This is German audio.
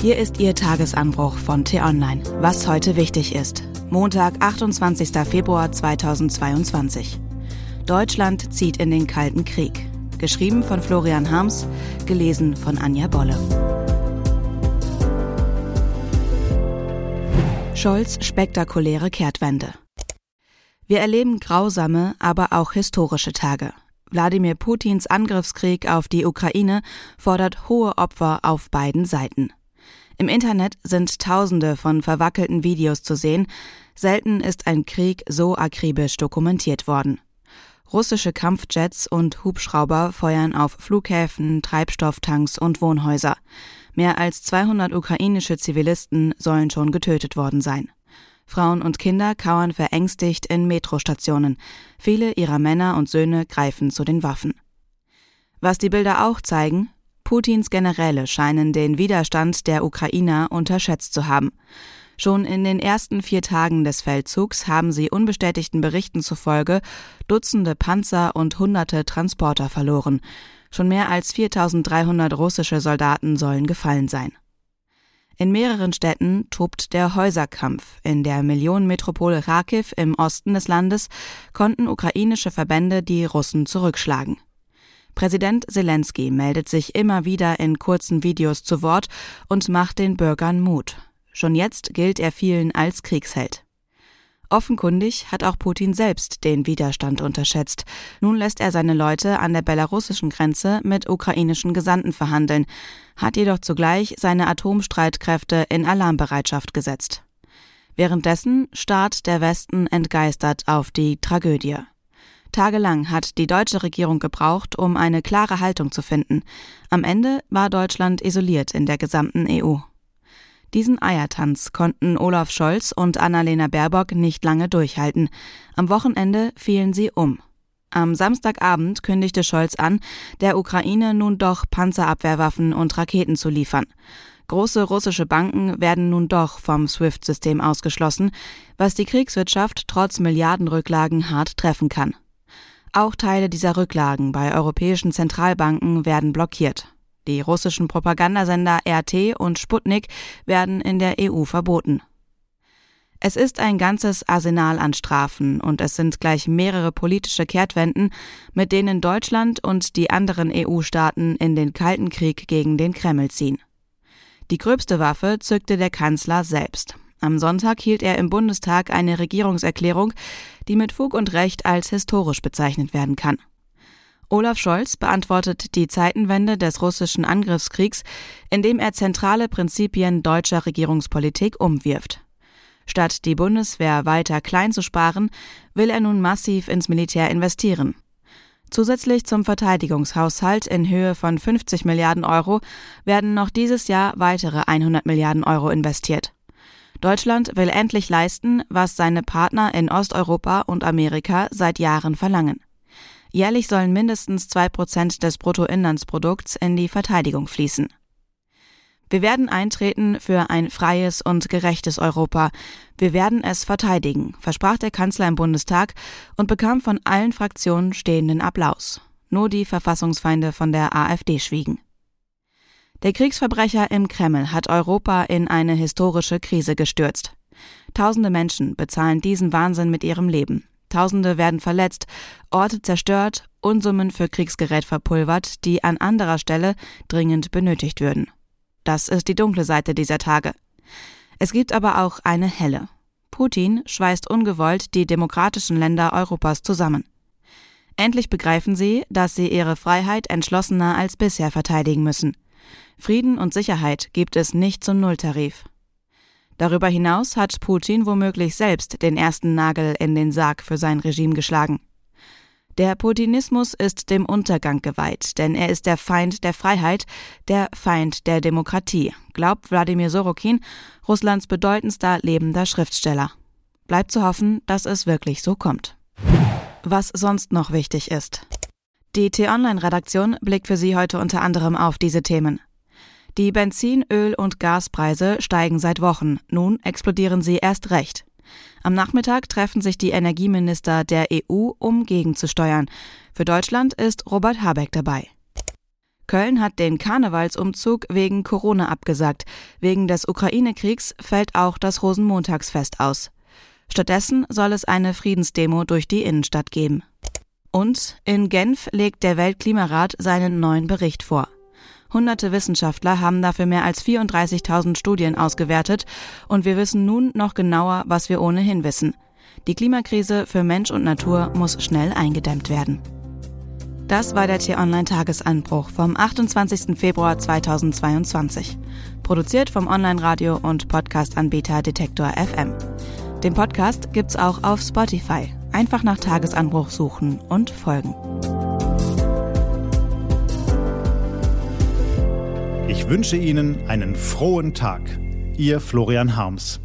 Hier ist Ihr Tagesanbruch von T-Online. Was heute wichtig ist. Montag, 28. Februar 2022. Deutschland zieht in den Kalten Krieg. Geschrieben von Florian Harms, gelesen von Anja Bolle. Scholz spektakuläre Kehrtwende. Wir erleben grausame, aber auch historische Tage. Wladimir Putins Angriffskrieg auf die Ukraine fordert hohe Opfer auf beiden Seiten. Im Internet sind Tausende von verwackelten Videos zu sehen. Selten ist ein Krieg so akribisch dokumentiert worden. Russische Kampfjets und Hubschrauber feuern auf Flughäfen, Treibstofftanks und Wohnhäuser. Mehr als 200 ukrainische Zivilisten sollen schon getötet worden sein. Frauen und Kinder kauern verängstigt in Metrostationen. Viele ihrer Männer und Söhne greifen zu den Waffen. Was die Bilder auch zeigen, Putins Generäle scheinen den Widerstand der Ukrainer unterschätzt zu haben. Schon in den ersten vier Tagen des Feldzugs haben sie unbestätigten Berichten zufolge Dutzende Panzer und hunderte Transporter verloren. Schon mehr als 4300 russische Soldaten sollen gefallen sein. In mehreren Städten tobt der Häuserkampf. In der Millionenmetropole Kharkiv im Osten des Landes konnten ukrainische Verbände die Russen zurückschlagen. Präsident Zelensky meldet sich immer wieder in kurzen Videos zu Wort und macht den Bürgern Mut. Schon jetzt gilt er vielen als Kriegsheld. Offenkundig hat auch Putin selbst den Widerstand unterschätzt. Nun lässt er seine Leute an der belarussischen Grenze mit ukrainischen Gesandten verhandeln, hat jedoch zugleich seine Atomstreitkräfte in Alarmbereitschaft gesetzt. Währenddessen starrt der Westen entgeistert auf die Tragödie. Tagelang hat die deutsche Regierung gebraucht, um eine klare Haltung zu finden. Am Ende war Deutschland isoliert in der gesamten EU. Diesen Eiertanz konnten Olaf Scholz und Annalena Baerbock nicht lange durchhalten. Am Wochenende fielen sie um. Am Samstagabend kündigte Scholz an, der Ukraine nun doch Panzerabwehrwaffen und Raketen zu liefern. Große russische Banken werden nun doch vom SWIFT-System ausgeschlossen, was die Kriegswirtschaft trotz Milliardenrücklagen hart treffen kann. Auch Teile dieser Rücklagen bei europäischen Zentralbanken werden blockiert. Die russischen Propagandasender RT und Sputnik werden in der EU verboten. Es ist ein ganzes Arsenal an Strafen und es sind gleich mehrere politische Kehrtwenden, mit denen Deutschland und die anderen EU-Staaten in den Kalten Krieg gegen den Kreml ziehen. Die gröbste Waffe zückte der Kanzler selbst. Am Sonntag hielt er im Bundestag eine Regierungserklärung, die mit Fug und Recht als historisch bezeichnet werden kann. Olaf Scholz beantwortet die Zeitenwende des russischen Angriffskriegs, indem er zentrale Prinzipien deutscher Regierungspolitik umwirft. Statt die Bundeswehr weiter klein zu sparen, will er nun massiv ins Militär investieren. Zusätzlich zum Verteidigungshaushalt in Höhe von 50 Milliarden Euro werden noch dieses Jahr weitere 100 Milliarden Euro investiert. Deutschland will endlich leisten, was seine Partner in Osteuropa und Amerika seit Jahren verlangen. Jährlich sollen mindestens zwei Prozent des Bruttoinlandsprodukts in die Verteidigung fließen. Wir werden eintreten für ein freies und gerechtes Europa. Wir werden es verteidigen, versprach der Kanzler im Bundestag und bekam von allen Fraktionen stehenden Applaus. Nur die Verfassungsfeinde von der AfD schwiegen. Der Kriegsverbrecher im Kreml hat Europa in eine historische Krise gestürzt. Tausende Menschen bezahlen diesen Wahnsinn mit ihrem Leben. Tausende werden verletzt, Orte zerstört, Unsummen für Kriegsgerät verpulvert, die an anderer Stelle dringend benötigt würden. Das ist die dunkle Seite dieser Tage. Es gibt aber auch eine helle. Putin schweißt ungewollt die demokratischen Länder Europas zusammen. Endlich begreifen sie, dass sie ihre Freiheit entschlossener als bisher verteidigen müssen. Frieden und Sicherheit gibt es nicht zum Nulltarif. Darüber hinaus hat Putin womöglich selbst den ersten Nagel in den Sarg für sein Regime geschlagen. Der Putinismus ist dem Untergang geweiht, denn er ist der Feind der Freiheit, der Feind der Demokratie, glaubt Wladimir Sorokin, Russlands bedeutendster lebender Schriftsteller. Bleibt zu hoffen, dass es wirklich so kommt. Was sonst noch wichtig ist. Die T-Online-Redaktion blickt für Sie heute unter anderem auf diese Themen. Die Benzin-, Öl- und Gaspreise steigen seit Wochen. Nun explodieren sie erst recht. Am Nachmittag treffen sich die Energieminister der EU, um gegenzusteuern. Für Deutschland ist Robert Habeck dabei. Köln hat den Karnevalsumzug wegen Corona abgesagt. Wegen des Ukraine-Kriegs fällt auch das Rosenmontagsfest aus. Stattdessen soll es eine Friedensdemo durch die Innenstadt geben. Und in Genf legt der Weltklimarat seinen neuen Bericht vor. Hunderte Wissenschaftler haben dafür mehr als 34.000 Studien ausgewertet und wir wissen nun noch genauer, was wir ohnehin wissen. Die Klimakrise für Mensch und Natur muss schnell eingedämmt werden. Das war der T-Online-Tagesanbruch vom 28. Februar 2022. Produziert vom Online-Radio- und Podcast-Anbieter Detektor FM. Den Podcast gibt's auch auf Spotify. Einfach nach Tagesanbruch suchen und folgen. Ich wünsche Ihnen einen frohen Tag. Ihr Florian Harms.